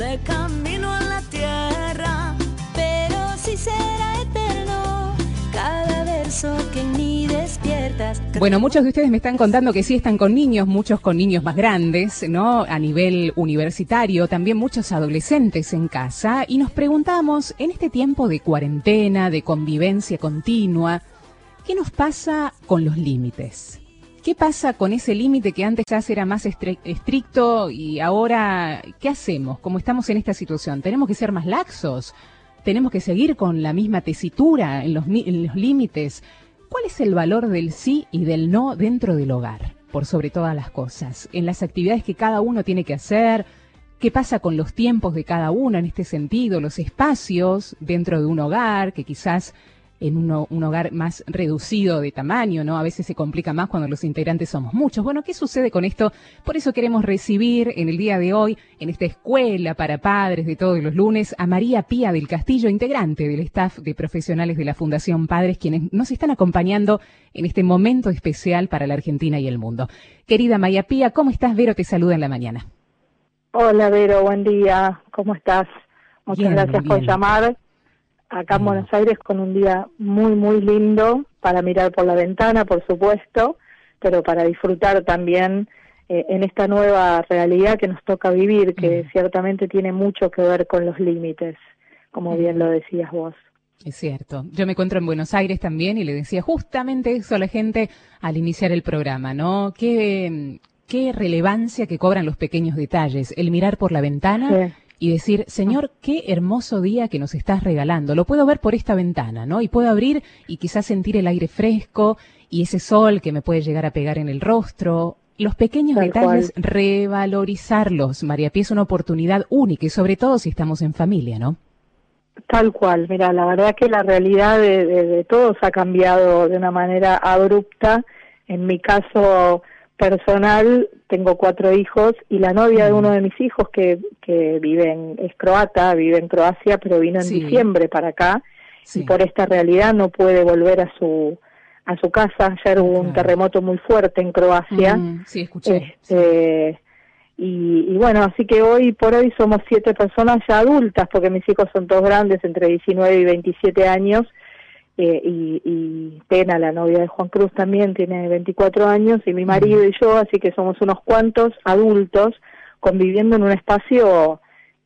de camino a la tierra, pero si será eterno cada verso que en despiertas. Bueno, muchos de ustedes me están contando que sí están con niños, muchos con niños más grandes, ¿no? A nivel universitario, también muchos adolescentes en casa. Y nos preguntamos, en este tiempo de cuarentena, de convivencia continua, ¿qué nos pasa con los límites? ¿Qué pasa con ese límite que antes era más estri- estricto y ahora qué hacemos? Como estamos en esta situación, ¿tenemos que ser más laxos? ¿Tenemos que seguir con la misma tesitura en los, en los límites? ¿Cuál es el valor del sí y del no dentro del hogar? Por sobre todas las cosas, en las actividades que cada uno tiene que hacer, ¿Qué pasa con los tiempos de cada uno en este sentido? Los espacios dentro de un hogar, que quizás en uno- un hogar más reducido de tamaño, ¿no? A veces se complica más cuando los integrantes somos muchos. Bueno, ¿qué sucede con esto? Por eso queremos recibir en el día de hoy, en esta escuela para padres de todos los lunes, a María Pía del Castillo, integrante del staff de profesionales de la Fundación Padres, quienes nos están acompañando en este momento especial para la Argentina y el mundo. Querida María Pía, ¿cómo estás? Vero te saluda en la mañana. Hola Vero, buen día, ¿cómo estás? Muchas Bien, gracias por llamar. Acá en Bueno. Buenos Aires con un día muy, muy lindo para mirar por la ventana, por supuesto, pero para disfrutar también eh, en esta nueva realidad que nos toca vivir, que Mm. ciertamente tiene mucho que ver con los límites, como bien lo decías vos. Es cierto. Yo me encuentro en Buenos Aires también y le decía justamente eso a la gente al iniciar el programa, ¿no? Qué, qué relevancia que cobran los pequeños detalles. El mirar por la ventana Sí. Y decir, Señor, qué hermoso día que nos estás regalando. Lo puedo ver por esta ventana, ¿no? Y puedo abrir y quizás sentir el aire fresco y ese sol que me puede llegar a pegar en el rostro. Los pequeños Tal detalles, revalorizarlos. María Pía es una oportunidad única y sobre todo si estamos en familia, ¿no? Tal cual, mira, la verdad que la realidad de, de- de todos ha cambiado de una manera abrupta. En mi caso personal, tengo cuatro hijos y la novia de Mm. uno de mis hijos que, que vive en, es croata, vive en Croacia, pero vino en Sí. diciembre para acá Sí. y por esta realidad no puede volver a su a su casa. Ayer hubo un terremoto muy fuerte en Croacia. Mm, sí, escuché. sí. Este, y, y bueno, así que hoy por hoy somos siete personas ya adultas, porque mis hijos son todos grandes, entre 19 y 27 años, eh, y, y Pena, la novia de Juan Cruz, también tiene 24 años, y mi marido y yo, así que somos unos cuantos adultos conviviendo en un espacio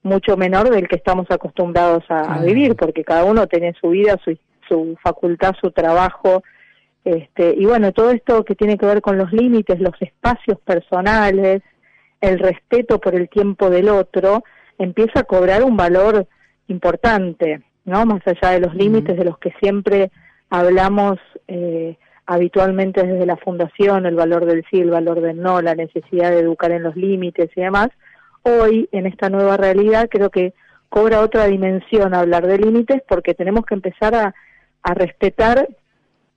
mucho menor del que estamos acostumbrados a, vivir, porque cada uno tiene su vida, su, su facultad, su trabajo, este, y bueno, todo esto que tiene que ver con los límites, los espacios personales, el respeto por el tiempo del otro, empieza a cobrar un valor importante, ¿no? Más allá de los límites de los que siempre hablamos eh, habitualmente desde la fundación, el valor del sí, el valor del no, la necesidad de educar en los límites y demás. Hoy, en esta nueva realidad, creo que cobra otra dimensión hablar de límites porque tenemos que empezar a, a respetar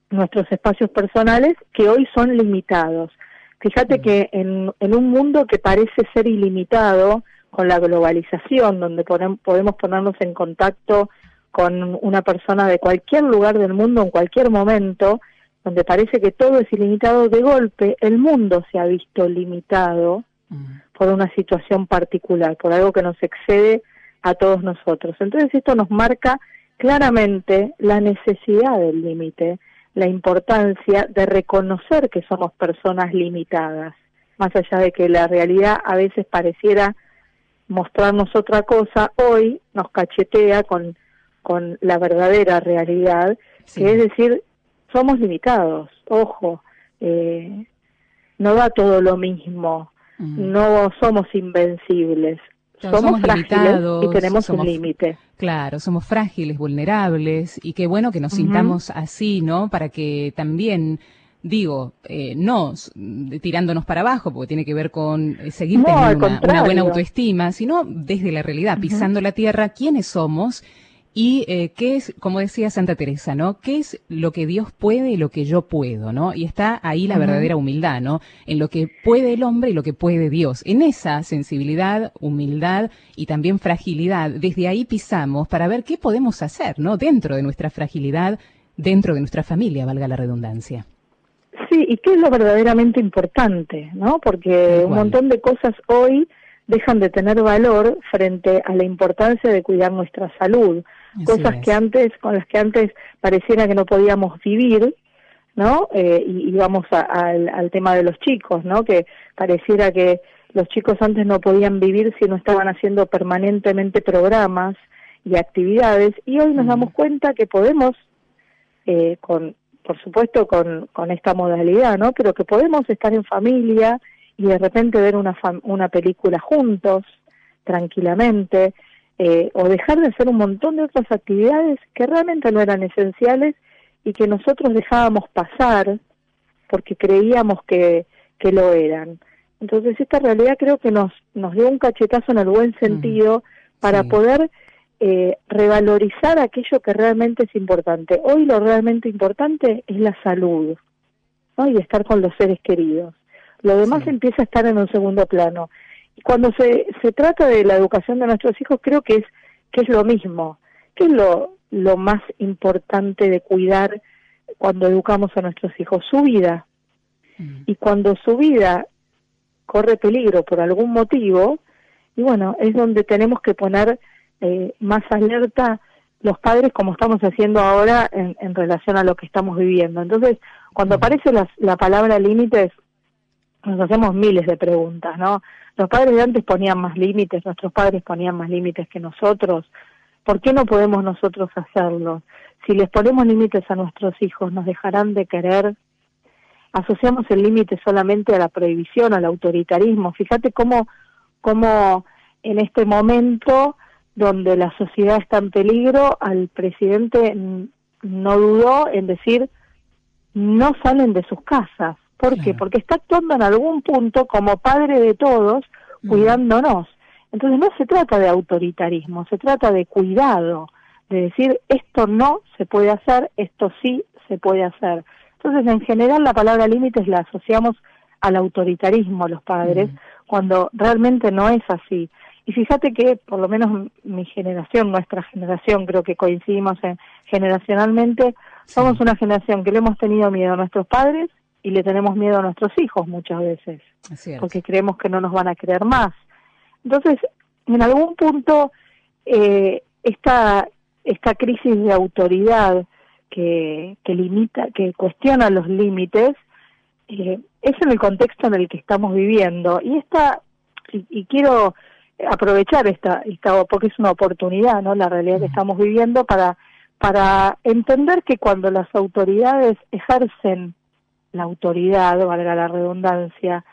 nuestros espacios personales que hoy son limitados. Fíjate que en, en un mundo que parece ser ilimitado, con la globalización, donde podem- podemos ponernos en contacto con una persona de cualquier lugar del mundo en cualquier momento, donde parece que todo es ilimitado, de golpe el mundo se ha visto limitado Mm. por una situación particular, por algo que nos excede a todos nosotros. Entonces esto nos marca claramente la necesidad del límite, la importancia de reconocer que somos personas limitadas, más allá de que la realidad a veces pareciera mostrarnos otra cosa, hoy nos cachetea con, con la verdadera realidad, Sí. que es decir, somos limitados, ojo, eh, no da todo lo mismo, no somos invencibles, Claro, somos, somos limitados, y tenemos somos- un límite. Claro, somos frágiles, vulnerables y qué bueno que nos sintamos así, ¿no? Para que también, digo, eh, no tirándonos para abajo, porque tiene que ver con eh, seguir No, teniendo una, una buena autoestima, sino desde la realidad, pisando la tierra, quiénes somos y eh, qué es, como decía Santa Teresa, ¿no? ¿Qué es lo que Dios puede y lo que yo puedo, ¿no? Y está ahí la verdadera humildad, ¿no? En lo que puede el hombre y lo que puede Dios. En esa sensibilidad, humildad y también fragilidad, desde ahí pisamos para ver qué podemos hacer, ¿no? Dentro de nuestra fragilidad, dentro de nuestra familia, valga la redundancia. Sí, y qué es lo verdaderamente importante, ¿no? Porque un montón de cosas hoy dejan de tener valor frente a la importancia de cuidar nuestra salud, cosas que antes con las que antes pareciera que no podíamos vivir, ¿no? Eh, y, vamos al tema de los chicos, ¿no? Que pareciera que los chicos antes no podían vivir si no estaban haciendo permanentemente programas y actividades y hoy nos damos cuenta que podemos eh, con por supuesto con, con esta modalidad, ¿no? Pero que podemos estar en familia y de repente ver una, una película juntos, tranquilamente, eh, o dejar de hacer un montón de otras actividades que realmente no eran esenciales y que nosotros dejábamos pasar porque creíamos que, que lo eran. Entonces esta realidad creo que nos, nos dio un cachetazo en el buen sentido para poder eh, revalorizar aquello que realmente es importante. Hoy lo realmente importante es la salud ¿no? y estar con los seres queridos. Lo demás empieza a estar en un segundo plano. Cuando se, se trata de la educación de nuestros hijos, creo que es, que es lo mismo. ¿Qué es lo, lo más importante de cuidar cuando educamos a nuestros hijos? Su vida. Mm. Y cuando su vida corre peligro por algún motivo, y bueno, es donde tenemos que poner eh, más alerta los padres como estamos haciendo ahora en, en, relación a lo que estamos viviendo. Entonces, cuando aparece la, la palabra límites, nos hacemos miles de preguntas, ¿no? Los padres de antes ponían más límites, nuestros padres ponían más límites que nosotros. ¿Por qué no podemos nosotros hacerlo? Si les ponemos límites a nuestros hijos, ¿nos dejarán de querer? Asociamos el límite solamente a la prohibición, al autoritarismo. Fíjate cómo, cómo en este momento donde la sociedad está en peligro, al presidente no dudó en decir no salen de sus casas. ¿Por qué? Porque está actuando en algún punto como padre de todos, mm. cuidándonos. Entonces no se trata de autoritarismo, se trata de cuidado, de decir esto no se puede hacer, esto sí se puede hacer. Entonces en general la palabra límites la asociamos al autoritarismo los padres, mm. cuando realmente no es así. Y fíjate que por lo menos mi generación, nuestra generación, creo que coincidimos en, generacionalmente, somos una generación que le hemos tenido miedo a nuestros padres y le tenemos miedo a nuestros hijos muchas veces, porque creemos que no nos van a creer más. Entonces, en algún punto, eh, esta, esta crisis de autoridad que, que limita, que cuestiona los límites, eh, es en el contexto en el que estamos viviendo. Y esta, y quiero aprovechar esta, esta porque es una oportunidad, ¿no? La realidad que estamos viviendo para para entender que cuando las autoridades ejercen la autoridad, valga la redundancia,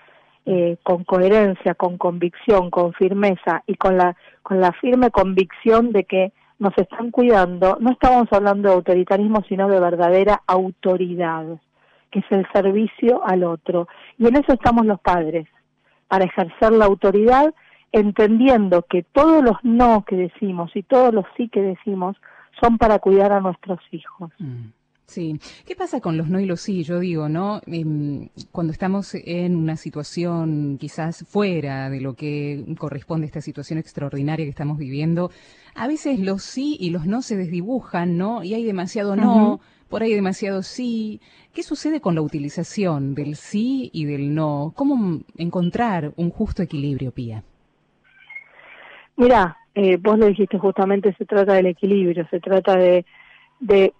eh, con coherencia, con convicción, con firmeza y con la con la firme convicción de que nos están cuidando, no estamos hablando de autoritarismo, sino de verdadera autoridad, que es el servicio al otro. Y en eso estamos los padres, para ejercer la autoridad entendiendo que todos los no que decimos y todos los sí que decimos son para cuidar a nuestros hijos. Mm, sí. ¿Qué pasa con los no y los sí? Yo digo, ¿no? Em, cuando estamos en una situación quizás fuera de lo que corresponde a esta situación extraordinaria que estamos viviendo, a veces los sí y los no se desdibujan, ¿no? Y hay demasiado no, por ahí demasiado sí. ¿Qué sucede con la utilización del sí y del no? ¿Cómo encontrar un justo equilibrio, Pía? Mira, eh, vos lo dijiste justamente, se trata del equilibrio, se trata de, de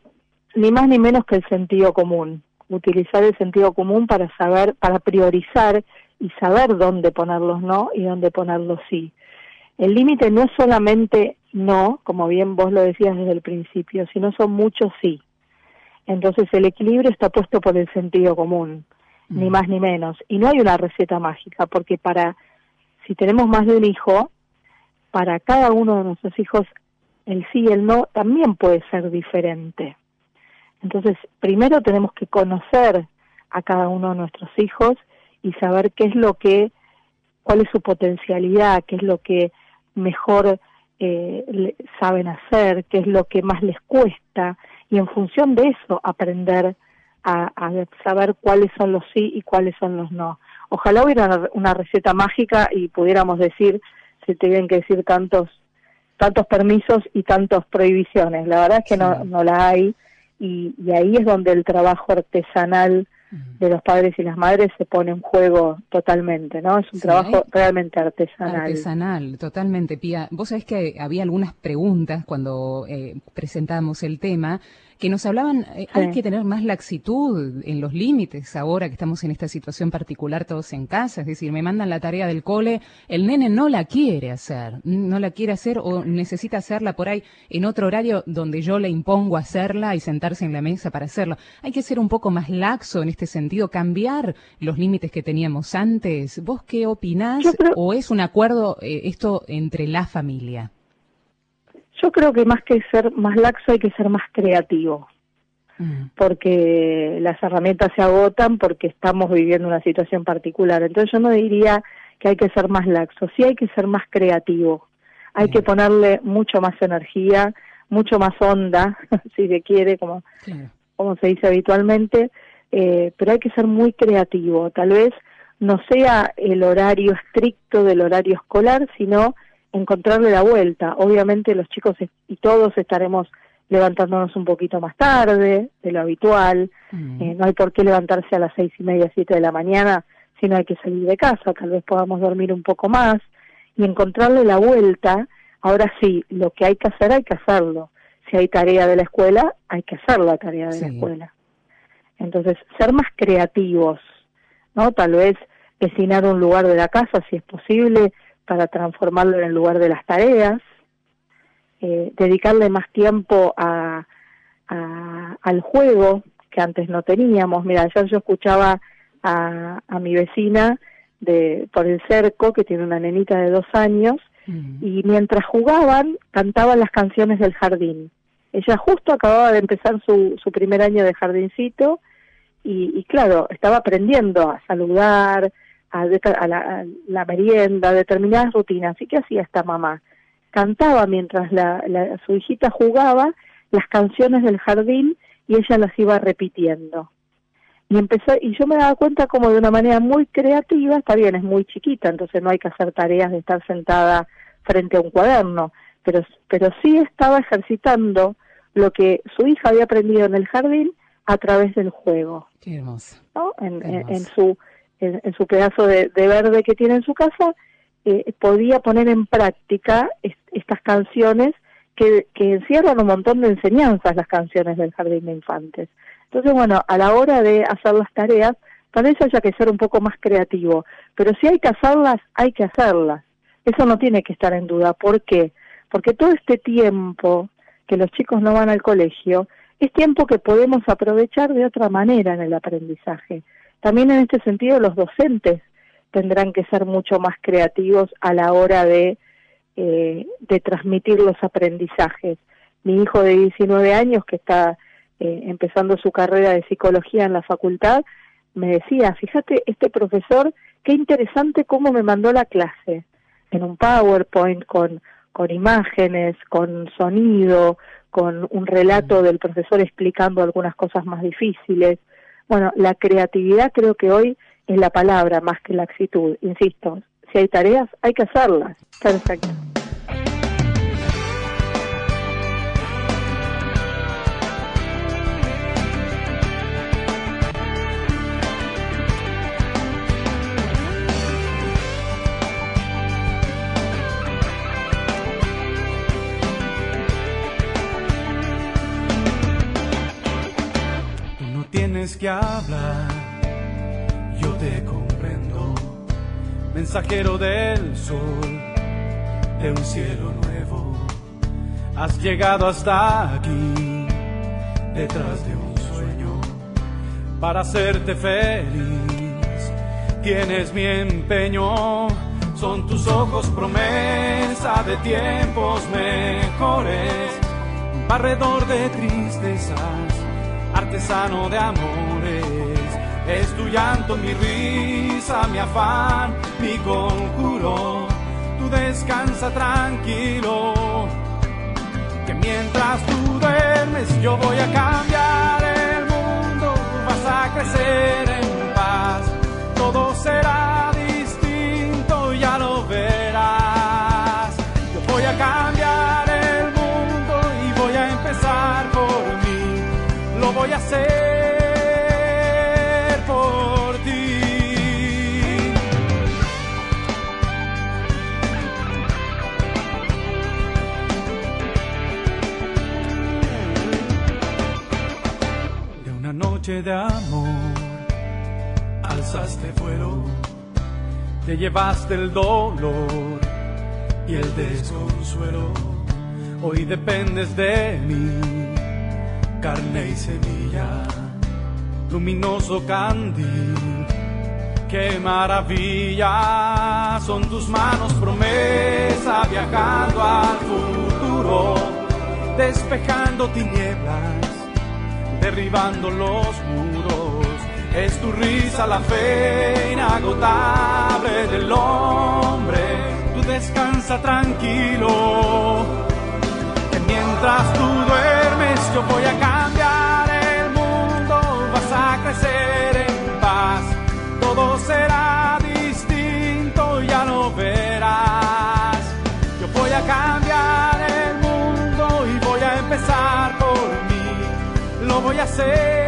ni más ni menos que el sentido común, utilizar el sentido común para saber, para priorizar y saber dónde poner los no y dónde poner los sí. El límite no es solamente no, como bien vos lo decías desde el principio, sino son muchos sí. Entonces el equilibrio está puesto por el sentido común, ni mm. más ni menos. Y no hay una receta mágica, porque para, si tenemos más de un hijo, para cada uno de nuestros hijos el sí y el no también puede ser diferente. Entonces, primero tenemos que conocer a cada uno de nuestros hijos y saber qué es lo que, cuál es su potencialidad, qué es lo que mejor eh, saben hacer, qué es lo que más les cuesta, y en función de eso aprender a, a, saber cuáles son los sí y cuáles son los no. Ojalá hubiera una receta mágica y pudiéramos decir se tienen que decir tantos tantos permisos y tantas prohibiciones. La verdad es que no, no la hay y, ahí es donde el trabajo artesanal de los padres y las madres se pone en juego totalmente, ¿no? Es un trabajo realmente artesanal. Artesanal, totalmente, Pía. Vos sabés que había algunas preguntas cuando eh, presentamos el tema que nos hablaban, eh, hay que tener más laxitud en los límites ahora que estamos en esta situación particular todos en casa, es decir, me mandan la tarea del cole, el nene no la quiere hacer, no la quiere hacer o necesita hacerla por ahí en otro horario donde yo le impongo hacerla y sentarse en la mesa para hacerlo. Hay que ser un poco más laxo en este sentido, cambiar los límites que teníamos antes. ¿Vos qué opinás o es un acuerdo eh, esto entre la familia? Yo creo que más que ser más laxo hay que ser más creativo, mm. porque las herramientas se agotan porque estamos viviendo una situación particular. Entonces yo no diría que hay que ser más laxo, sí hay que ser más creativo, hay que ponerle mucho más energía, mucho más onda, si se quiere, como, como se dice habitualmente, eh, pero hay que ser muy creativo. Tal vez no sea el horario estricto del horario escolar, sino encontrarle la vuelta. Obviamente los chicos y todos estaremos levantándonos un poquito más tarde de lo habitual. Mm. Eh, no hay por qué levantarse a las seis y media, siete de la mañana, si no hay que salir de casa. Tal vez podamos dormir un poco más y encontrarle la vuelta. Ahora sí, lo que hay que hacer, hay que hacerlo. Si hay tarea de la escuela, hay que hacer la tarea de la escuela. Entonces, ser más creativos, ¿no? Tal vez designar un lugar de la casa, si es posible, para transformarlo en el lugar de las tareas, eh, dedicarle más tiempo a, al juego que antes no teníamos. Mira, ayer yo escuchaba a, a mi vecina de por el cerco que tiene una nenita de dos años y mientras jugaban cantaban las canciones del jardín. Ella justo acababa de empezar su, su primer año de jardincito y, y claro, estaba aprendiendo a saludar, a, la, merienda, determinadas rutinas. ¿Y qué hacía esta mamá? Cantaba mientras la, su hijita jugaba las canciones del jardín y ella las iba repitiendo. Y empezó, y yo me daba cuenta como de una manera muy creativa, está bien, es muy chiquita, entonces no hay que hacer tareas de estar sentada frente a un cuaderno, pero, pero sí estaba ejercitando lo que su hija había aprendido en el jardín a través del juego. Qué hermoso. ¿no? en, su en, su pedazo de, verde que tiene en su casa, eh, podía poner en práctica estas canciones que, que encierran un montón de enseñanzas, las canciones del Jardín de Infantes. Entonces, bueno, a la hora de hacer las tareas, tal vez haya que ser un poco más creativo, pero si hay que hacerlas, hay que hacerlas. Eso no tiene que estar en duda. ¿Por qué? Porque todo este tiempo que los chicos no van al colegio es tiempo que podemos aprovechar de otra manera en el aprendizaje. También en este sentido los docentes tendrán que ser mucho más creativos a la hora de, eh, de transmitir los aprendizajes. Mi hijo de 19 años, que está eh, empezando su carrera de psicología en la facultad, me decía, fíjate, este profesor, qué interesante cómo me mandó la clase, en un PowerPoint con, con imágenes, con sonido, con un relato del profesor explicando algunas cosas más difíciles. Bueno, la creatividad creo que hoy es la palabra más que la actitud. Insisto, si hay tareas, hay que hacerlas. Perfecto. Que hablar, yo te comprendo, mensajero del sol, de un cielo nuevo, has llegado hasta aquí, detrás de un sueño, para hacerte feliz, tienes mi empeño, son tus ojos promesa de tiempos mejores, barredor de tristezas artesano de amores. Es tu llanto, mi risa, mi afán, mi conjuro. Tú descansa tranquilo, que mientras tú duermes yo voy a cambiar el mundo. Vas a crecer noche de amor, alzaste vuelo, te llevaste el dolor y el desconsuelo. Hoy dependes de mí, carne y semilla, luminoso candil. Qué maravilla son tus manos, promesa viajando al futuro, despejando tinieblas derribando los muros. Es tu risa la fe inagotable del hombre. Tú descansa tranquilo. Que mientras tú duermes yo voy a cambiar voy a hacer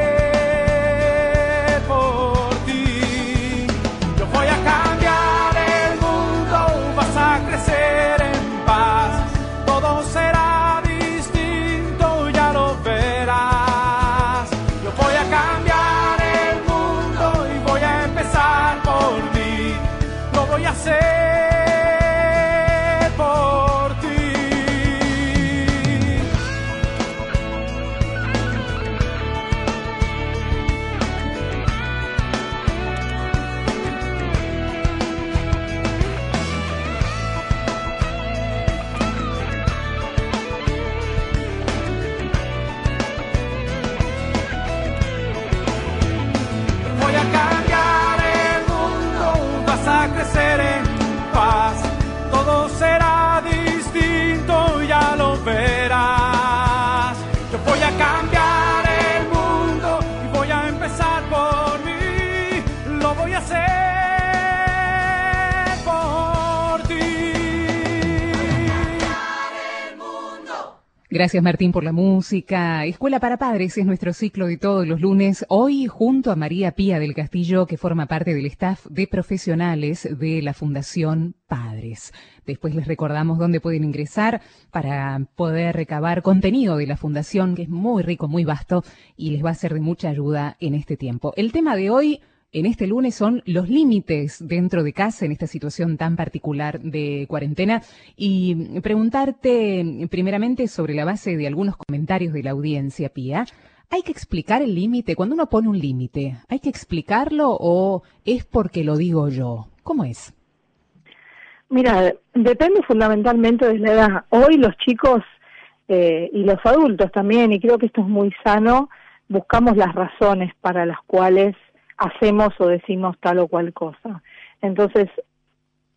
Gracias Martín por la música. Escuela para Padres es nuestro ciclo de todos los lunes. Hoy junto a María Pía del Castillo, que forma parte del staff de profesionales de la Fundación Padres. Después les recordamos dónde pueden ingresar para poder recabar contenido de la Fundación, que es muy rico, muy vasto y les va a ser de mucha ayuda en este tiempo. El tema de hoy en este lunes son los límites dentro de casa en esta situación tan particular de cuarentena y preguntarte primeramente sobre la base de algunos comentarios de la audiencia, Pía. ¿Hay que explicar el límite? Cuando uno pone un límite, ¿hay que explicarlo o es porque lo digo yo? ¿Cómo es? Mira, depende fundamentalmente de la edad. Hoy los chicos eh, y los adultos también, y creo que esto es muy sano, buscamos las razones para las cuales hacemos o decimos tal o cual cosa. Entonces,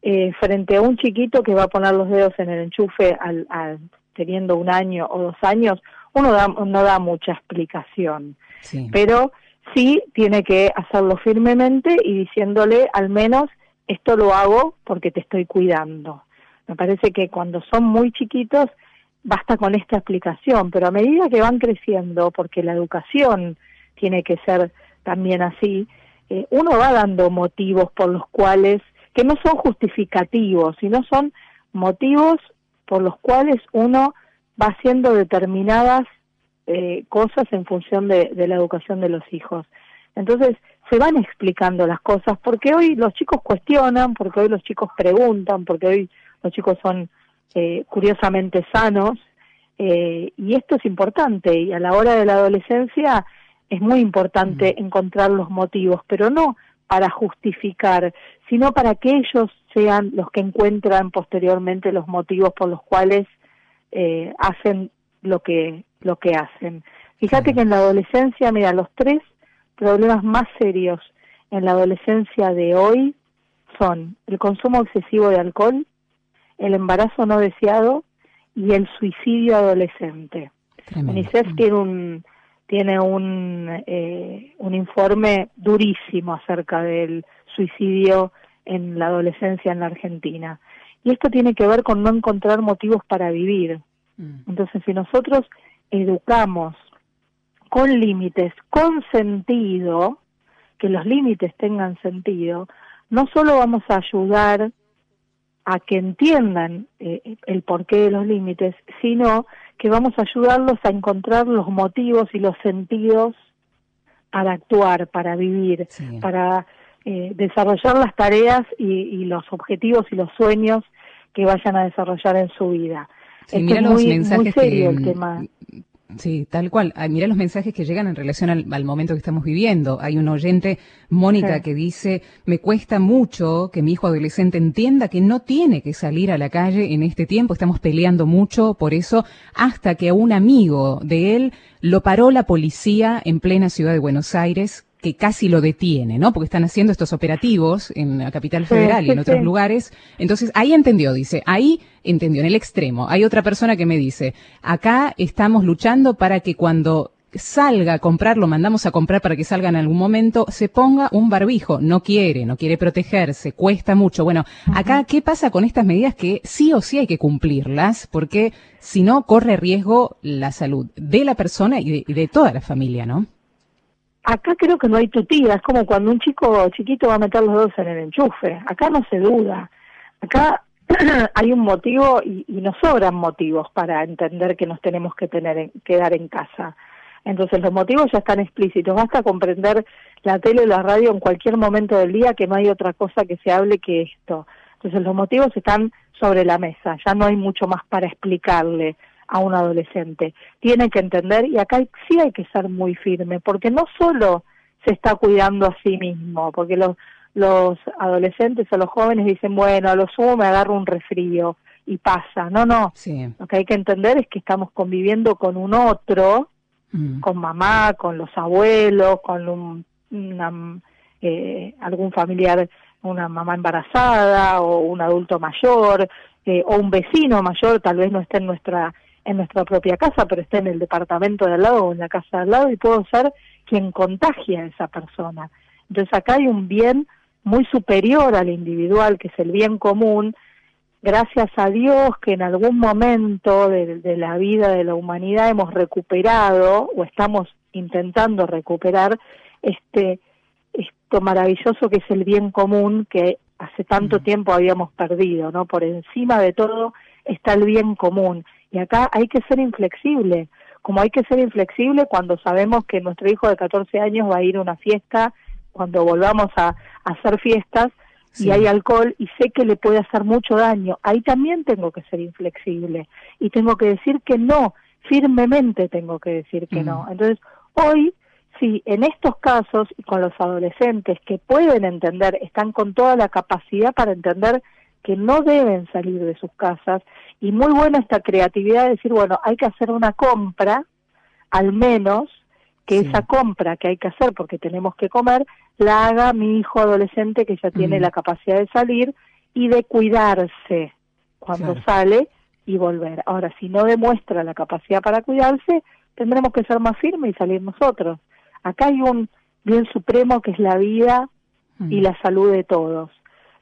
eh, frente a un chiquito que va a poner los dedos en el enchufe al, al- teniendo un año o dos años, uno da- no da mucha explicación Sí. pero sí tiene que hacerlo firmemente y diciéndole al menos esto lo hago porque te estoy cuidando. Me parece que cuando son muy chiquitos basta con esta explicación, pero a medida que van creciendo, porque la educación tiene que ser también así, eh, uno va dando motivos por los cuales, que no son justificativos, sino son motivos por los cuales uno va haciendo determinadas eh, cosas en función de, la educación de los hijos. Entonces, se van explicando las cosas, porque hoy los chicos cuestionan, porque hoy los chicos preguntan, porque hoy los chicos son eh, curiosamente sanos, eh, y esto es importante, y a la hora de la adolescencia es muy importante encontrar los motivos, pero no para justificar, sino para que ellos sean los que encuentran posteriormente los motivos por los cuales eh, hacen lo que lo que hacen. Fíjate que en la adolescencia, mira, los tres problemas más serios en la adolescencia de hoy son el consumo excesivo de alcohol, el embarazo no deseado y el suicidio adolescente. Tremendo. UNICEF tiene un tiene un eh, un informe durísimo acerca del suicidio en la adolescencia en la Argentina y esto tiene que ver con no encontrar motivos para vivir. Mm. Entonces, si nosotros educamos con límites, con sentido, que los límites tengan sentido, no solo vamos a ayudar a que entiendan eh, el porqué de los límites, sino que vamos a ayudarlos a encontrar los motivos y los sentidos para actuar, para vivir, Sí. para eh, desarrollar las tareas y, y los objetivos y los sueños que vayan a desarrollar en su vida. Sí, Este mira es los muy, mensajes muy serio que, el tema. Sí, tal cual. Ay, mira los mensajes que llegan en relación al, al momento que estamos viviendo. Hay un oyente, Mónica, Sí. que dice, me cuesta mucho que mi hijo adolescente entienda que no tiene que salir a la calle en este tiempo. Estamos peleando mucho por eso, hasta que a un amigo de él lo paró la policía en plena ciudad de Buenos Aires que casi lo detiene, ¿no? Porque están haciendo estos operativos en la capital Sí, federal y en otros sí. lugares. Entonces, ahí entendió, dice, ahí entendió, en el extremo. Hay otra persona que me dice, acá estamos luchando para que cuando salga a comprar, lo mandamos a comprar para que salga en algún momento, se ponga un barbijo. No quiere, no quiere protegerse, cuesta mucho. Bueno, acá, ¿qué pasa con estas medidas que sí o sí hay que cumplirlas? Porque si no, corre riesgo la salud de la persona y de, y de toda la familia, ¿no? Acá creo que no hay tutía, es como cuando un chico chiquito va a meter los dos en el enchufe. Acá no se duda. Acá hay un motivo y, y nos sobran motivos para entender que nos tenemos que tener en- quedar en casa. Entonces los motivos ya están explícitos. Basta comprender la tele o la radio en cualquier momento del día que no hay otra cosa que se hable que esto. Entonces los motivos están sobre la mesa. Ya no hay mucho más para explicarle a un adolescente. Tiene que entender y acá sí hay que ser muy firme porque no solo se está cuidando a sí mismo, porque los, los adolescentes o los jóvenes dicen, bueno, a lo sumo me agarro un resfrío y pasa. No, no. Sí. Lo que hay que entender es que estamos conviviendo con un otro Mm. con mamá, con los abuelos, con un, una, eh, algún familiar, una mamá embarazada o un adulto mayor eh, o un vecino mayor, tal vez no esté en nuestra en nuestra propia casa, pero esté en el departamento de al lado o en la casa de al lado y puedo ser quien contagia a esa persona. Entonces acá hay un bien muy superior al individual, que es el bien común, gracias a Dios que en algún momento de, de la vida de la humanidad hemos recuperado o estamos intentando recuperar este esto maravilloso que es el bien común que hace tanto tiempo habíamos perdido, ¿no? Por encima de todo está el bien común y acá hay que ser inflexible, como hay que ser inflexible cuando sabemos que nuestro hijo de 14 años va a ir a una fiesta, cuando volvamos a, a hacer fiestas, Sí. y hay alcohol y sé que le puede hacer mucho daño, ahí también tengo que ser inflexible y tengo que decir que no, firmemente tengo que decir que Mm. no. Entonces, hoy, sí, en estos casos y con los adolescentes que pueden entender, están con toda la capacidad para entender que no deben salir de sus casas y muy buena esta creatividad de decir, bueno, hay que hacer una compra, al menos que Sí. esa compra que hay que hacer porque tenemos que comer, la haga mi hijo adolescente que ya tiene Mm. la capacidad de salir y de cuidarse cuando Claro. sale y volver. Ahora, si no demuestra la capacidad para cuidarse, tendremos que ser más firmes y salir nosotros. Acá hay un bien supremo que es la vida y la salud de todos.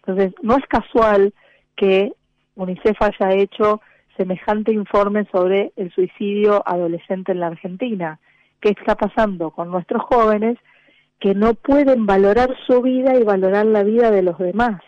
Entonces, no es casual que UNICEF haya hecho semejante informe sobre el suicidio adolescente en la Argentina. ¿Qué está pasando con nuestros jóvenes que no pueden valorar su vida y valorar la vida de los demás?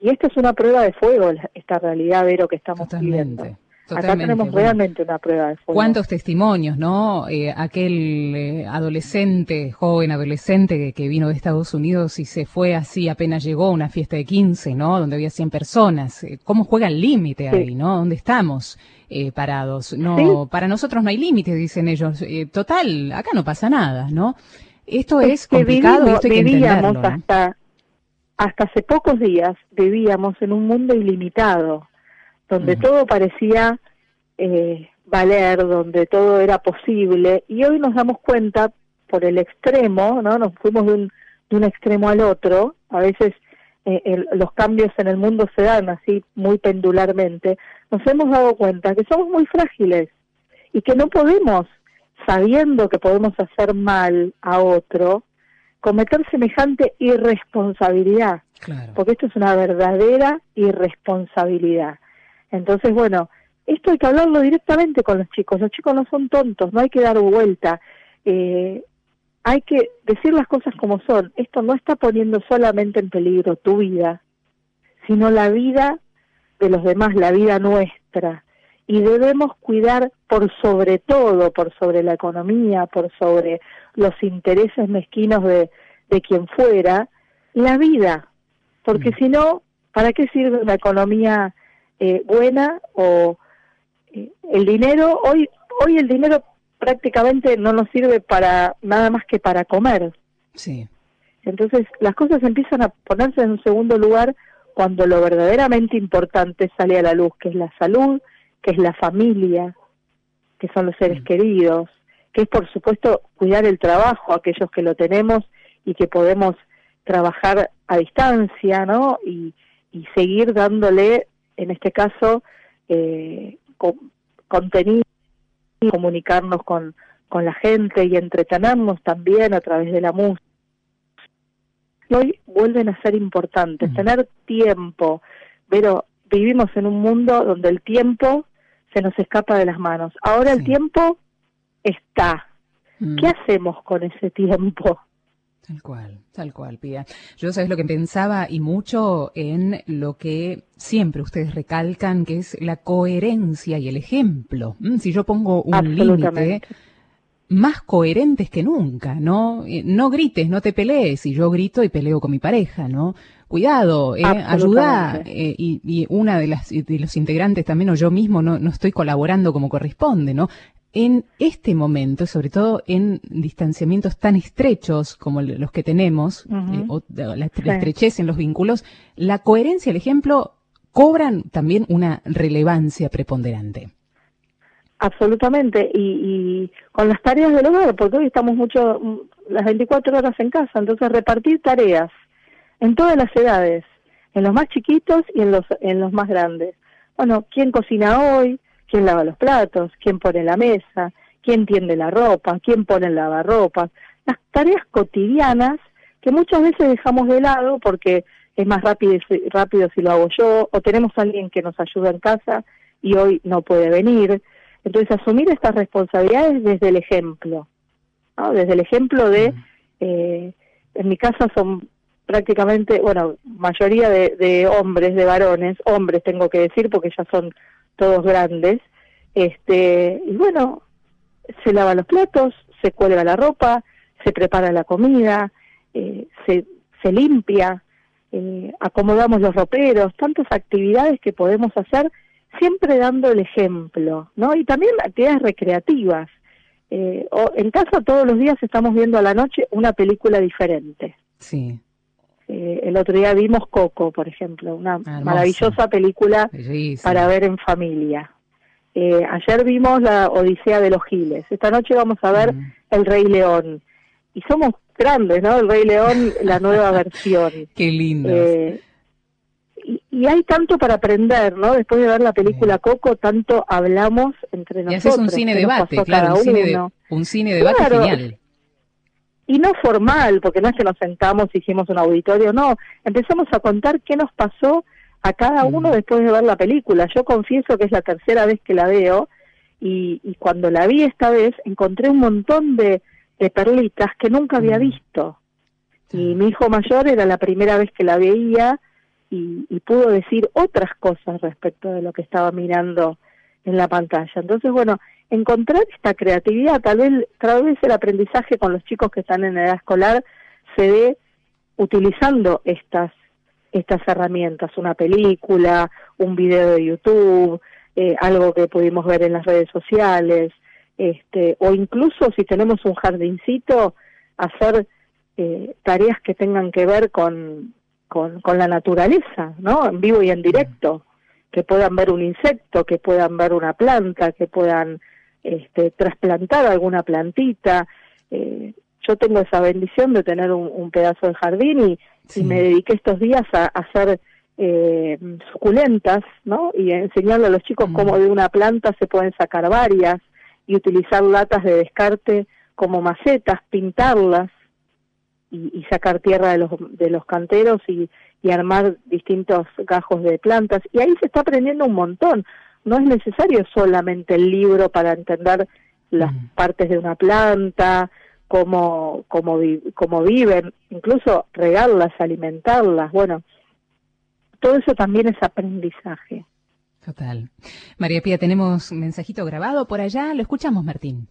Y esta es una prueba de fuego, esta realidad, Vero, que estamos viviendo. Totalmente. Acá tenemos realmente una prueba de fuego. ¿Cuántos testimonios, no? Eh, aquel eh, adolescente, joven adolescente que, que vino de Estados Unidos y se fue así apenas llegó a una fiesta de 15, ¿no? Donde había 100 personas. Eh, ¿Cómo juega el límite Sí. ahí, no? ¿Dónde estamos eh, parados? No, Sí. para nosotros no hay límite, dicen ellos. Eh, total, acá no pasa nada, ¿no? Esto es, que complicado y vivimos- esto hay que vivíamos entenderlo, ¿no? hasta hasta hace pocos días vivíamos en un mundo ilimitado donde Mm. todo parecía eh, valer donde todo era posible y hoy nos damos cuenta por el extremo no nos fuimos de un de un extremo al otro a veces eh, el- los cambios en el mundo se dan así muy pendularmente nos hemos dado cuenta que somos muy frágiles y que no podemos sabiendo que podemos hacer mal a otro cometer semejante irresponsabilidad, Claro. porque esto es una verdadera irresponsabilidad. Entonces, bueno, esto hay que hablarlo directamente con los chicos. Los chicos no son tontos, no hay que dar vuelta. Eh, hay que decir las cosas como son. Esto no está poniendo solamente en peligro tu vida, sino la vida de los demás, la vida nuestra. y debemos cuidar por sobre todo, por sobre la economía, por sobre los intereses mezquinos de, de quien fuera, la vida, porque si no, ¿para qué sirve una economía eh, buena o eh, el dinero? Hoy, hoy el dinero prácticamente no nos sirve para nada más que para comer. Sí. Entonces las cosas empiezan a ponerse en un segundo lugar cuando lo verdaderamente importante sale a la luz, que es la salud, que es la familia, que son los seres queridos, que es por supuesto cuidar el trabajo, aquellos que lo tenemos y que podemos trabajar a distancia, ¿no? Y, y seguir dándole, en este caso, eh, contenido, comunicarnos con, con la gente y entretenernos también a través de la música. Hoy vuelven a ser importantes, tener tiempo, pero vivimos en un mundo donde el tiempo se nos escapa de las manos. Ahora el tiempo está. ¿Qué hacemos con ese tiempo? Tal cual, tal cual, Pía. Yo sabes lo que pensaba y mucho en lo que siempre ustedes recalcan, que es la coherencia y el ejemplo. Mm, si yo pongo un límite, más coherentes que nunca, ¿no? Eh, no grites, no te pelees, y yo grito y peleo con mi pareja, ¿no? Cuidado, eh, ayuda, eh, y, y, una de las de los integrantes también o yo mismo no, no estoy colaborando como corresponde, ¿no? En este momento, sobre todo en distanciamientos tan estrechos como los que tenemos, eh, o la, estrechez en los vínculos, la coherencia, el ejemplo, cobran también una relevancia preponderante. Absolutamente, y, con las tareas del hogar, porque hoy estamos mucho las 24 horas en casa, entonces repartir tareas en todas las edades, en los más chiquitos y en los, en los más grandes. Bueno, ¿quién cocina hoy? Quién lava los platos, quién pone la mesa, quién tiende la ropa, quién pone el lavarropas, las tareas cotidianas que muchas veces dejamos de lado porque es más rápido, rápido si lo hago yo, o tenemos a alguien que nos ayuda en casa y hoy no puede venir. Entonces, asumir estas responsabilidades desde el ejemplo, ¿no? desde el ejemplo de, eh, en mi casa son prácticamente, bueno, mayoría de, de hombres, de varones, hombres tengo que decir porque ya son todos grandes, este, y bueno, se lava los platos, se cuelga la ropa, se prepara la comida, eh, se, se limpia, eh, acomodamos los roperos, tantas actividades que podemos hacer siempre dando el ejemplo, ¿no? Y también actividades recreativas. Eh, o en casa todos los días estamos viendo a la noche una película diferente. Sí. Eh, el otro día vimos Coco, por ejemplo, una maravillosa película para ver en familia. Eh, ayer vimos la Odisea de los Giles. Esta noche vamos a ver El Rey León. Y somos grandes, ¿no? El Rey León, la nueva versión. Qué lindo. Eh, y, hay tanto para aprender, ¿no? Después de ver la película Coco, tanto hablamos entre nosotros. Y haces un cine debate, claro, un cine, de, un cine debate genial y no formal, porque no es que nos sentamos y hicimos un auditorio, no, empezamos a contar qué nos pasó a cada uno después de ver la película. Yo confieso que es la tercera vez que la veo y, y cuando la vi esta vez encontré un montón de, de perlitas que nunca había visto. Y mi hijo mayor era la primera vez que la veía y, y pudo decir otras cosas respecto de lo que estaba mirando en la pantalla. Entonces, bueno, encontrar esta creatividad, tal vez, tal vez el aprendizaje con los chicos que están en edad escolar se ve utilizando estas estas herramientas, una película, un video de YouTube, eh, algo que pudimos ver en las redes sociales, este, o incluso si tenemos un jardincito, hacer eh, tareas que tengan que ver con, con, con la naturaleza, ¿no? En vivo y en directo, que puedan ver un insecto, que puedan ver una planta, que puedan este, trasplantar alguna plantita. Eh, yo tengo esa bendición de tener un, pedazo de jardín y, me dediqué estos días a, hacer eh, suculentas, ¿no? Y enseñarle a los chicos cómo mm. de una planta se pueden sacar varias y utilizar latas de descarte como macetas, pintarlas y, sacar tierra de los, de los canteros y, y armar distintos gajos de plantas. Y ahí se está aprendiendo un montón no es necesario solamente el libro para entender las partes de una planta, cómo, cómo, cómo viven, incluso regarlas, alimentarlas, bueno, todo eso también es aprendizaje. Total. María Pía, tenemos un mensajito grabado por allá, lo escuchamos, Martín.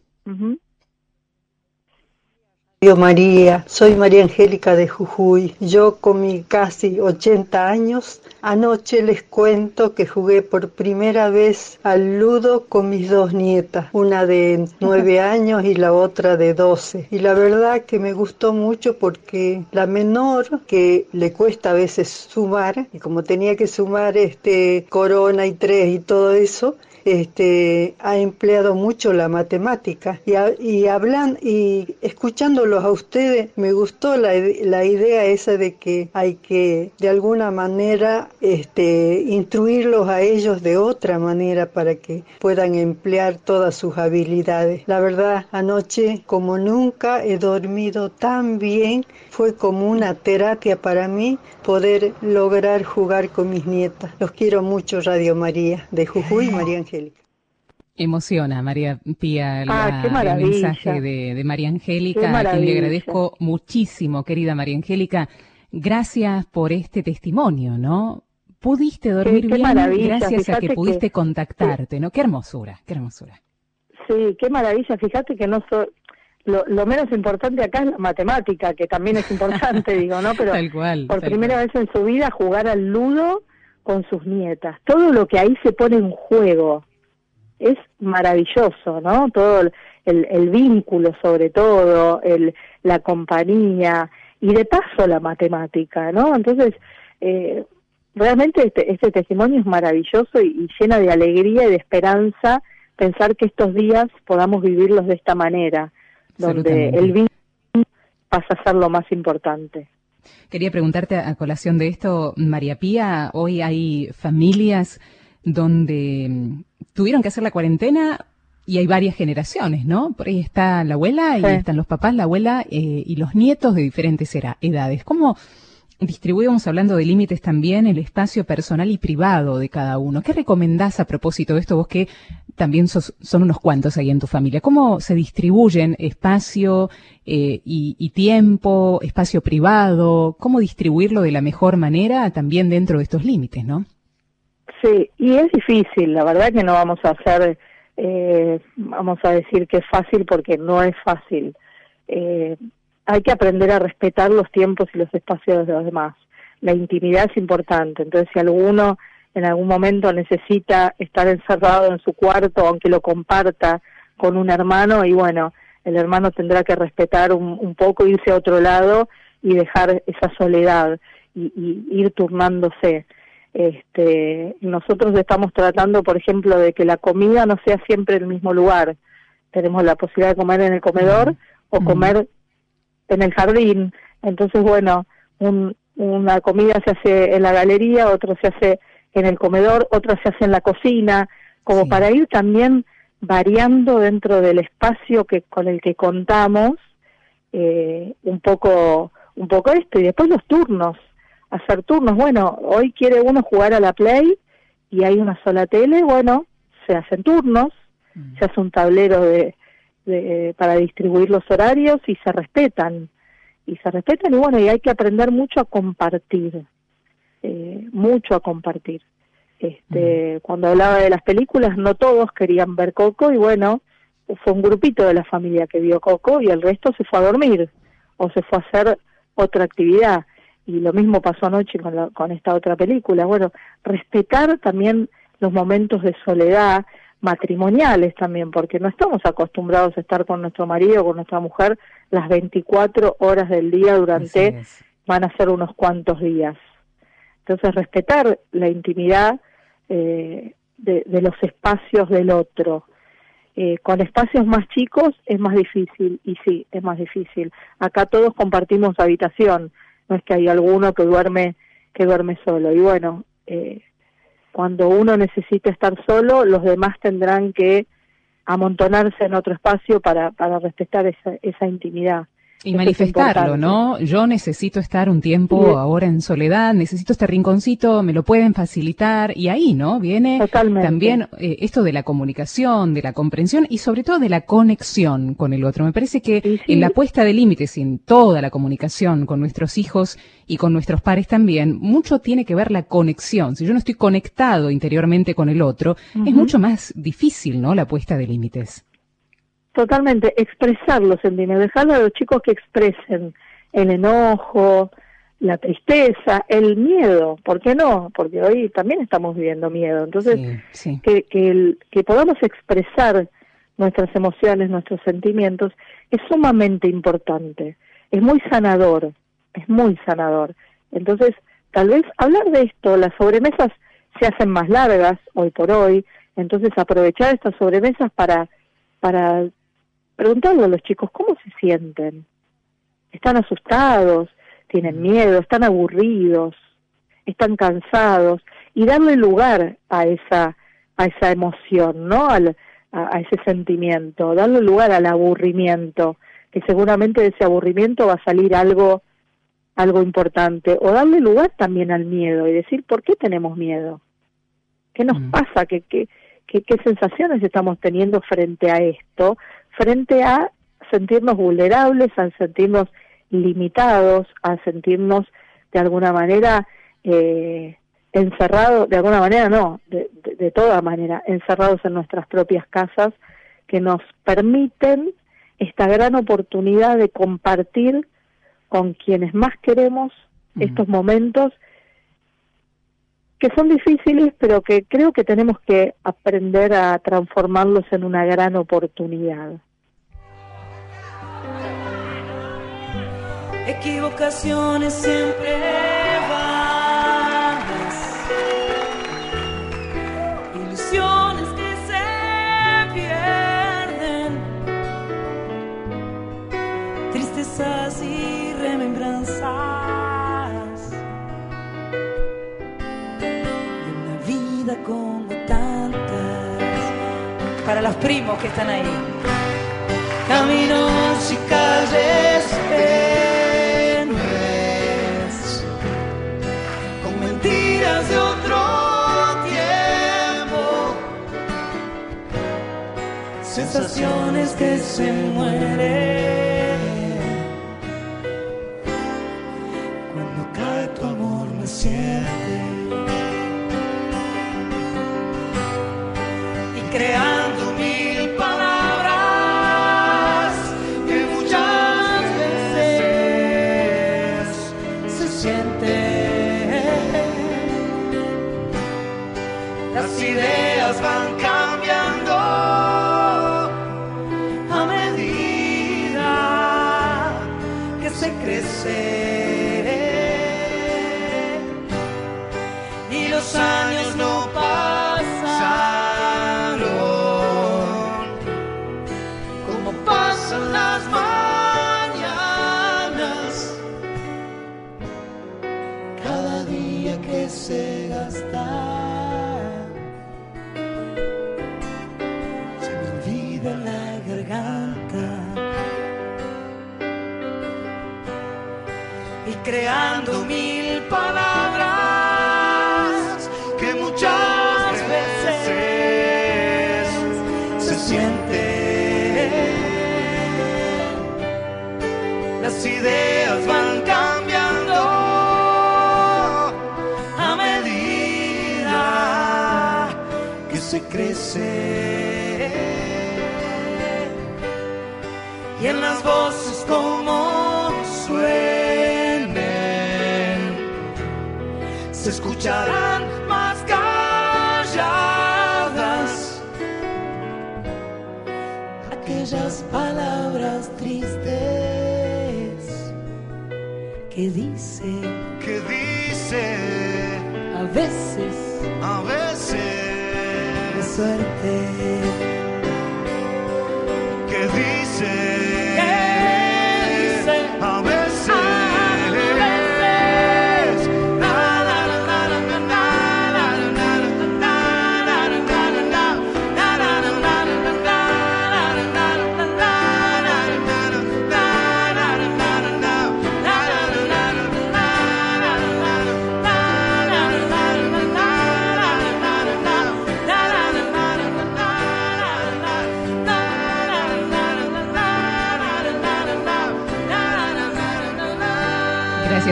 María, soy María Angélica de Jujuy. Yo con mi casi 80 años, anoche les cuento que jugué por primera vez al ludo con mis dos nietas, una de 9 años y la otra de 12. Y la verdad que me gustó mucho porque la menor, que le cuesta a veces sumar, y como tenía que sumar este corona y tres y todo eso, este, ha empleado mucho la matemática y, y hablan y escuchándolos a ustedes me gustó la, la, idea esa de que hay que de alguna manera este, instruirlos a ellos de otra manera para que puedan emplear todas sus habilidades. La verdad, anoche como nunca he dormido tan bien, fue como una terapia para mí poder lograr jugar con mis nietas. Los quiero mucho, Radio María, de Jujuy, María Ángel. Emociona, María Pía, ah, el mensaje de, María Angélica, a quien le agradezco muchísimo, querida María Angélica. Gracias por este testimonio, ¿no? Pudiste dormir bien gracias a que pudiste contactarte, ¿no? Qué hermosura, qué hermosura. Sí, qué maravilla. Fíjate que no soy, lo, menos importante acá es la matemática, que también es importante, digo, ¿no? Pero por primera vez en su vida jugar al ludo con sus nietas. Todo lo que ahí se pone en juego es maravilloso, ¿no? Todo el, el vínculo sobre todo, el, la compañía y de paso la matemática, ¿no? Entonces, eh, realmente este, este, testimonio es maravilloso y, y, llena de alegría y de esperanza pensar que estos días podamos vivirlos de esta manera, donde el vínculo pasa a ser lo más importante. Quería preguntarte a colación de esto, María Pía, hoy hay familias donde tuvieron que hacer la cuarentena y hay varias generaciones, ¿no? Por ahí está la abuela y están los papás, la abuela eh, y los nietos de diferentes edades. ¿Cómo distribuimos, hablando de límites también, el espacio personal y privado de cada uno? ¿Qué recomendás a propósito de esto vos que también son unos cuantos ahí en tu familia? ¿Cómo se distribuyen espacio eh, y, y tiempo, espacio privado? ¿Cómo distribuirlo de la mejor manera también dentro de estos límites, no? Sí, y es difícil, la verdad que no vamos a hacer, eh, vamos a decir que es fácil porque no es fácil. Eh, hay que aprender a respetar los tiempos y los espacios de los demás. La intimidad es importante, entonces si alguno en algún momento necesita estar encerrado en su cuarto, aunque lo comparta con un hermano, y bueno, el hermano tendrá que respetar un, un poco, irse a otro lado y dejar esa soledad y, y ir turnándose. Este, nosotros estamos tratando, por ejemplo, de que la comida no sea siempre en el mismo lugar. Tenemos la posibilidad de comer en el comedor o comer en el jardín. Entonces, bueno, una comida se hace en la galería, otra se hace en el comedor, otra se hace en la cocina, como para ir también variando dentro del espacio que con el que contamos eh, un poco un poco esto. Y después los turnos hacer turnos. Bueno, hoy quiere uno jugar a la Play y hay una sola tele, bueno, se hacen turnos, mm. se hace un tablero de, de, para distribuir los horarios y se respetan. Y se respetan y bueno, y hay que aprender mucho a compartir, eh, mucho a compartir. Este, mm. Cuando hablaba de las películas, no todos querían ver Coco y bueno, fue un grupito de la familia que vio Coco y el resto se fue a dormir o se fue a hacer otra actividad y lo mismo pasó anoche con, con esta otra película. Bueno, respetar también los momentos de soledad matrimoniales también, porque no estamos acostumbrados a estar con nuestro marido o con nuestra mujer las 24 horas del día durante, van a ser unos cuantos días. Entonces, respetar la intimidad eh, de, de, los espacios del otro. Eh, con espacios más chicos es más difícil, y sí, es más difícil. Acá todos compartimos habitación, no es que hay alguno que duerme que duerme solo. Y bueno eh, cuando uno necesita estar solo los demás tendrán que amontonarse en otro espacio para para respetar esa esa intimidad Y Eso manifestarlo. ¿no? Yo necesito estar un tiempo Sí. ahora en soledad, necesito este rinconcito, me lo pueden facilitar. Y ahí, ¿no? Viene Totalmente. también eh, esto de la comunicación, de la comprensión y sobre todo de la conexión con el otro. Me parece que Sí, sí. en la puesta de límites, en toda la comunicación con nuestros hijos y con nuestros pares también, mucho tiene que ver la conexión. Si yo no estoy conectado interiormente con el otro, es mucho más difícil, ¿no? La puesta de límites. Totalmente, expresar los sentimientos, dejarle a los chicos que expresen el enojo, la tristeza, el miedo, ¿por qué no? Porque hoy también estamos viviendo miedo, entonces Sí, sí. que, que, el- que podamos expresar nuestras emociones, nuestros sentimientos, es sumamente importante, es muy sanador, es muy sanador. Entonces, tal vez hablar de esto, las sobremesas se hacen más largas hoy por hoy, entonces aprovechar estas sobremesas para, para preguntarle a los chicos cómo se sienten. ¿Están asustados? ¿Tienen miedo? ¿Están aburridos? ¿Están cansados? Y darle lugar a esa, a esa emoción, ¿no? Al, a, a ese sentimiento, darle lugar al aburrimiento, que seguramente de ese aburrimiento va a salir algo, algo importante, o darle lugar también al miedo y decir, ¿por qué tenemos miedo? ¿Qué nos Mm. pasa? ¿Qué, qué, qué, qué sensaciones estamos teniendo frente a esto? Frente a sentirnos vulnerables, a sentirnos limitados, a sentirnos de alguna manera eh, encerrados, de alguna manera no, de, de, de toda manera, encerrados en nuestras propias casas, que nos permiten esta gran oportunidad de compartir con quienes más queremos estos momentos que son difíciles, pero que creo que tenemos que aprender a transformarlos en una gran oportunidad. Equivocaciones siempre Para los primos que están ahí. Caminos y calles con mentiras de otro tiempo, sensaciones que se mueren. Ideas van cambiando a medida que se crece. Y en las voces como suenen, se escucharán que dice que dice a veces a de veces suerte.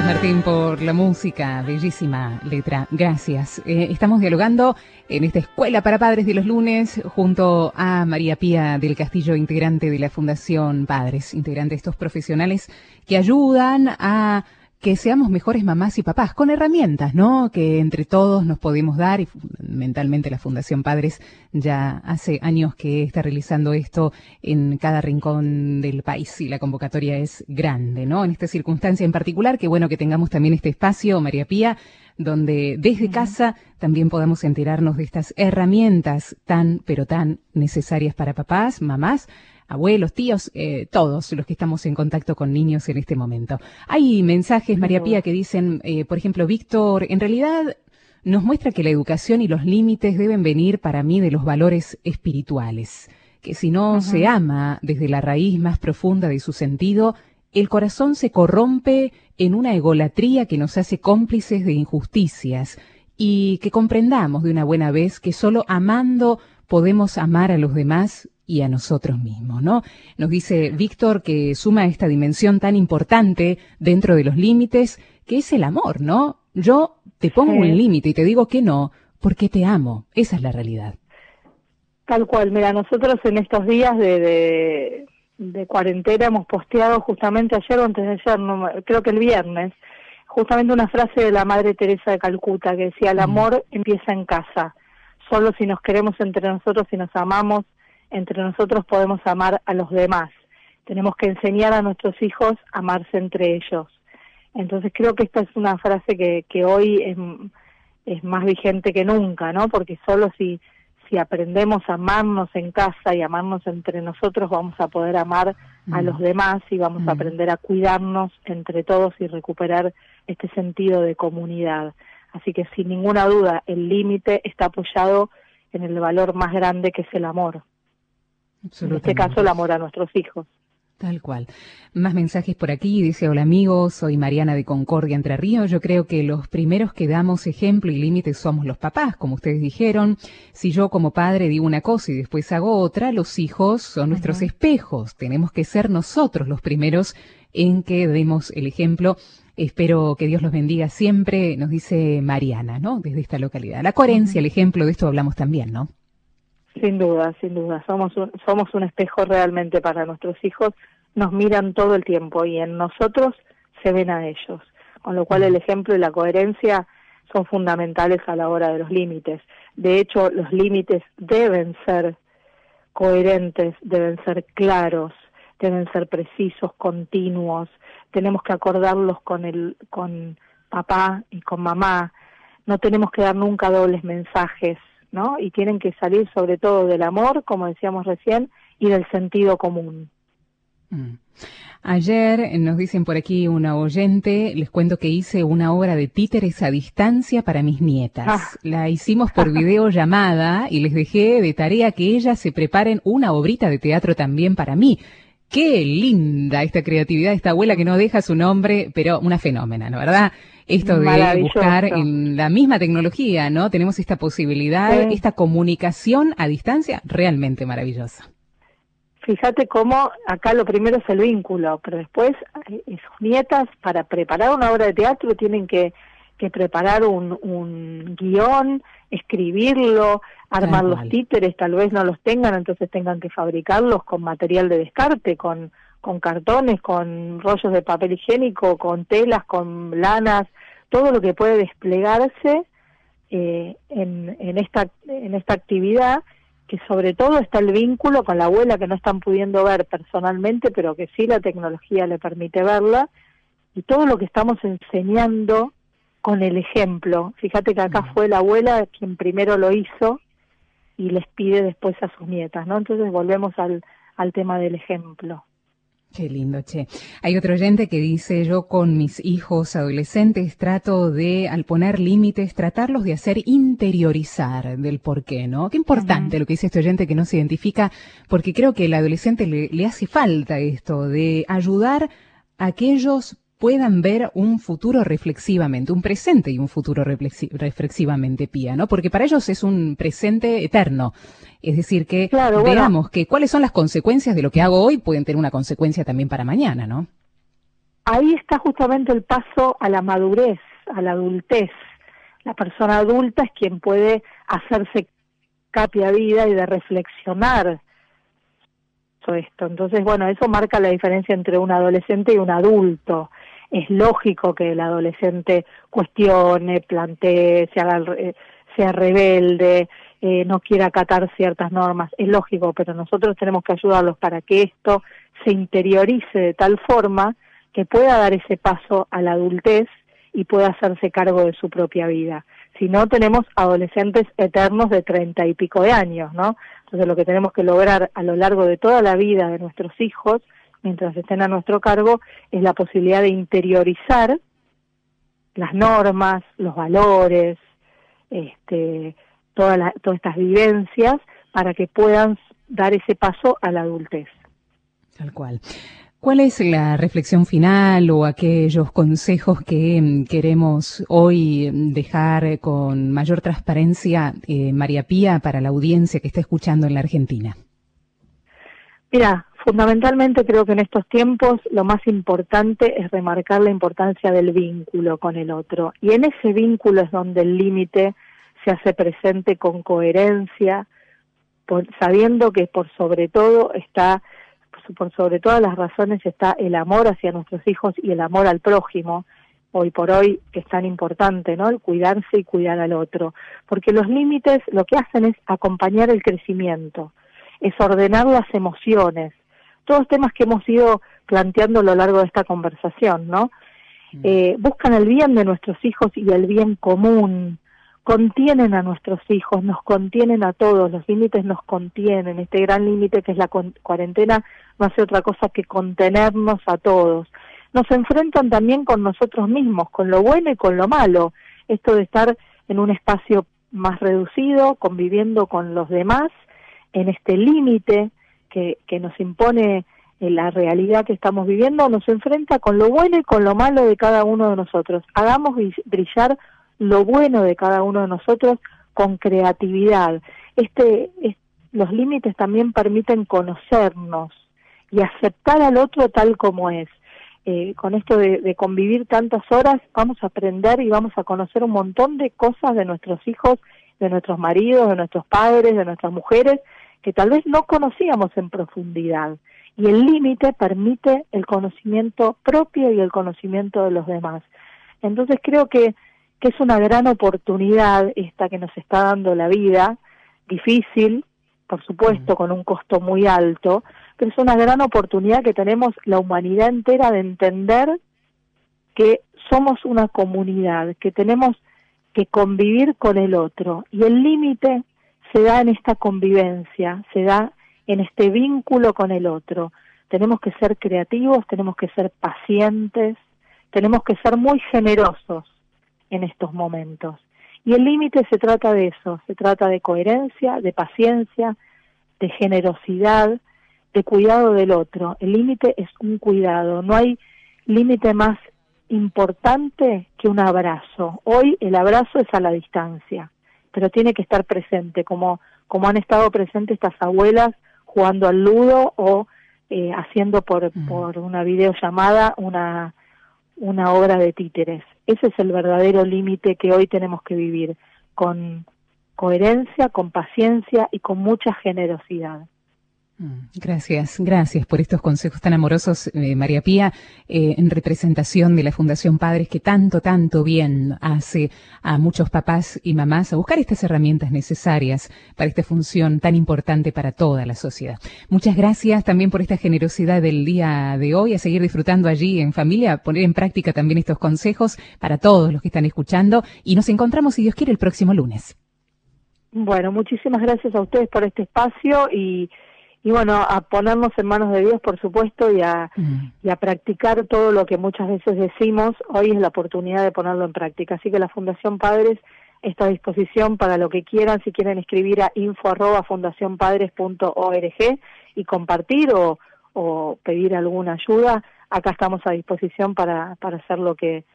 Martín por la música, bellísima letra, gracias. Eh, estamos dialogando en esta Escuela para Padres de los lunes junto a María Pía del Castillo, integrante de la Fundación Padres, integrante de estos profesionales que ayudan a que seamos mejores mamás y papás, con herramientas, ¿no? Que entre todos nos podemos dar y fundamentalmente la Fundación Padres ya hace años que está realizando esto en cada rincón del país y la convocatoria es grande, ¿no? En esta circunstancia en particular, qué bueno que tengamos también este espacio, María Pía, donde desde casa también podamos enterarnos de estas herramientas tan, pero tan necesarias para papás, mamás, abuelos, tíos, eh, todos los que estamos en contacto con niños en este momento. Hay mensajes, María Pía, que dicen, eh, por ejemplo, Víctor, en realidad nos muestra que la educación y los límites deben venir para mí de los valores espirituales, que si no se ama desde la raíz más profunda de su sentido, el corazón se corrompe en una egolatría que nos hace cómplices de injusticias y que comprendamos de una buena vez que solo amando podemos amar a los demás y a nosotros mismos, ¿no? Nos dice Víctor que suma esta dimensión tan importante dentro de los límites, que es el amor, ¿no? Yo te pongo un límite y te digo que no, porque te amo. Esa es la realidad. Tal cual, mira, nosotros en estos días de, de, cuarentena hemos posteado justamente ayer o antes de ayer, no, creo que el viernes, justamente una frase de la Madre Teresa de Calcuta que decía, el amor empieza en casa. Solo si nos queremos entre nosotros, si nos amamos, entre nosotros podemos amar a los demás. Tenemos que enseñar a nuestros hijos a amarse entre ellos. Entonces creo que esta es una frase que, que hoy es, es más vigente que nunca, ¿no? Porque solo si, si aprendemos a amarnos en casa y amarnos entre nosotros, vamos a poder amar a los mm. demás y vamos a mm. aprender a cuidarnos entre todos y recuperar este sentido de comunidad. Así que sin ninguna duda el límite está apoyado en el valor más grande que es el amor. En este caso, el amor a nuestros hijos. Tal cual. Más mensajes por aquí. Dice, hola amigos, soy Mariana de Concordia Entre Ríos. Yo creo que los primeros que damos ejemplo y límites somos los papás, como ustedes dijeron. Si yo como padre digo una cosa y después hago otra, los hijos son nuestros espejos. Tenemos que ser nosotros los primeros en que demos el ejemplo. Espero que Dios los bendiga siempre, nos dice Mariana, ¿no? Desde esta localidad. La coherencia, el ejemplo, de esto hablamos también, ¿no? Sin duda, sin duda. Somos un, somos un espejo realmente para nuestros hijos. Nos miran todo el tiempo y en nosotros se ven a ellos. Con lo cual el ejemplo y la coherencia son fundamentales a la hora de los límites. De hecho, los límites deben ser coherentes, deben ser claros, deben ser precisos, continuos. Tenemos que acordarlos con el con papá y con mamá. No tenemos que dar nunca dobles mensajes ¿no? Y tienen que salir sobre todo del amor, como decíamos recién, y del sentido común. Mm. Ayer nos dicen por aquí una oyente, les cuento que hice una obra de títeres a distancia para mis nietas. Ah. La hicimos por videollamada y les dejé de tarea que ellas se preparen una obrita de teatro también para mí. Qué linda esta creatividad, esta abuela que no deja su nombre, pero una fenómena, ¿no verdad? Esto de buscar en la misma tecnología, ¿no? Tenemos esta posibilidad, esta comunicación a distancia realmente maravillosa. Fíjate cómo acá lo primero es el vínculo, pero después eh, sus nietas para preparar una obra de teatro tienen que, que preparar un, un guion, escribirlo, armar los títeres, tal vez no los tengan, entonces tengan que fabricarlos con material de descarte, con con cartones, con rollos de papel higiénico, con telas, con lanas, todo lo que puede desplegarse eh, en, en, esta, en esta actividad, que sobre todo está el vínculo con la abuela que no están pudiendo ver personalmente, pero que sí la tecnología le permite verla, y todo lo que estamos enseñando con el ejemplo. Fíjate que acá fue la abuela quien primero lo hizo y les pide después a sus nietas, ¿no? Entonces volvemos al, al tema del ejemplo. Qué lindo, che. Hay otro oyente que dice, yo con mis hijos adolescentes trato de, al poner límites, tratarlos de hacer interiorizar del por qué, ¿no? Qué importante lo que dice este oyente que no se identifica, porque creo que al adolescente le, le hace falta esto de ayudar a aquellos puedan ver un futuro reflexivamente, un presente y un futuro reflexivamente, Pía, ¿no? Porque para ellos es un presente eterno. Es decir, que veamos que cuáles son las consecuencias de lo que hago hoy pueden tener una consecuencia también para mañana, ¿no? ahí está justamente el paso a la madurez, a la adultez. La persona adulta es quien puede hacerse capia vida y de reflexionar esto. Entonces, bueno, eso marca la diferencia entre un adolescente y un adulto. Es lógico que el adolescente cuestione, plantee, se haga, sea rebelde, eh, no quiera acatar ciertas normas. Es lógico, pero nosotros tenemos que ayudarlos para que esto se interiorice de tal forma que pueda dar ese paso a la adultez y pueda hacerse cargo de su propia vida. Si no, tenemos adolescentes eternos de treinta y pico de años, ¿no? Entonces, lo que tenemos que lograr a lo largo de toda la vida de nuestros hijos, mientras estén a nuestro cargo, es la posibilidad de interiorizar las normas, los valores, este, todas estas vivencias para que puedan dar ese paso a la adultez. Tal cual. ¿Cuál es la reflexión final o aquellos consejos que mm, queremos hoy mm, dejar con mayor transparencia, eh, María Pía, para la audiencia que está escuchando en la Argentina? Mira, fundamentalmente creo que en estos tiempos lo más importante es remarcar la importancia del vínculo con el otro. Y en ese vínculo es donde el límite se hace presente con coherencia, sabiendo que por sobre todo está por sobre todas las razones está el amor hacia nuestros hijos y el amor al prójimo, hoy por hoy que es tan importante, ¿no? El cuidarse y cuidar al otro, porque los límites lo que hacen es acompañar el crecimiento, es ordenar las emociones, todos temas que hemos ido planteando a lo largo de esta conversación, ¿no? Mm. Eh, buscan el bien de nuestros hijos y el bien común, contienen a nuestros hijos, nos contienen a todos, los límites nos contienen, este gran límite que es la cuarentena no hace otra cosa que contenernos a todos. Nos enfrentan también con nosotros mismos, con lo bueno y con lo malo, esto de estar en un espacio más reducido, conviviendo con los demás, en este límite que, nos impone eh, la realidad que estamos viviendo, nos enfrenta con lo bueno y con lo malo de cada uno de nosotros. Hagamos brillar lo bueno de cada uno de nosotros con creatividad. Este, los límites también permiten conocernos y aceptar al otro tal como es. Eh, con esto de, convivir tantas horas, vamos a aprender y vamos a conocer un montón de cosas de nuestros hijos, de nuestros maridos, de nuestros padres, de nuestras mujeres, que tal vez no conocíamos en profundidad. Y el límite permite el conocimiento propio y el conocimiento de los demás. Entonces creo que que es una gran oportunidad esta que nos está dando la vida, difícil, por supuesto, con un costo muy alto, pero es una gran oportunidad que tenemos la humanidad entera de entender que somos una comunidad, que tenemos que convivir con el otro y el límite se da en esta convivencia, se da en este vínculo con el otro. Tenemos que ser creativos, tenemos que ser pacientes, tenemos que ser muy generosos en estos momentos. Y el límite se trata de eso, se trata de coherencia, de paciencia, de generosidad, de cuidado del otro. El límite es un cuidado, no hay límite más importante que un abrazo. Hoy el abrazo es a la distancia, pero tiene que estar presente, como, como han estado presentes estas abuelas jugando al ludo o eh, haciendo por, por una videollamada una, una obra de títeres. Ese es el verdadero límite que hoy tenemos que vivir, con coherencia, con paciencia y con mucha generosidad. Mm, gracias, gracias por estos consejos tan amorosos, eh, María Pía, eh, en representación de la Fundación Padres que tanto, tanto bien hace a muchos papás y mamás a buscar estas herramientas necesarias para esta función tan importante para toda la sociedad. Muchas gracias también por esta generosidad del día de hoy, a seguir disfrutando allí en familia, a poner en práctica también estos consejos para todos los que están escuchando y nos encontramos, si Dios quiere, el próximo lunes. Bueno, muchísimas gracias a ustedes por este espacio y y bueno, a ponernos en manos de Dios, por supuesto, y a, mm. y a practicar todo lo que muchas veces decimos. Hoy es la oportunidad de ponerlo en práctica. Así que la Fundación Padres está a disposición para lo que quieran, si quieren escribir a info arroba y compartir o, o pedir alguna ayuda, acá estamos a disposición para, para hacer lo que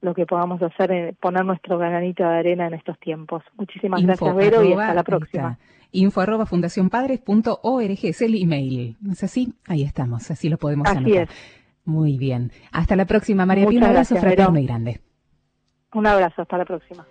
lo que podamos hacer, eh, poner nuestro granito de arena en estos tiempos. Muchísimas gracias, Vero, y hasta la próxima. Info arroba fundacionpadres.org es el email. ¿Es así? Ahí estamos, así lo podemos así Es. Muy bien. Hasta la próxima, María Pía. Un abrazo fraterno y grande. Un abrazo, hasta la próxima.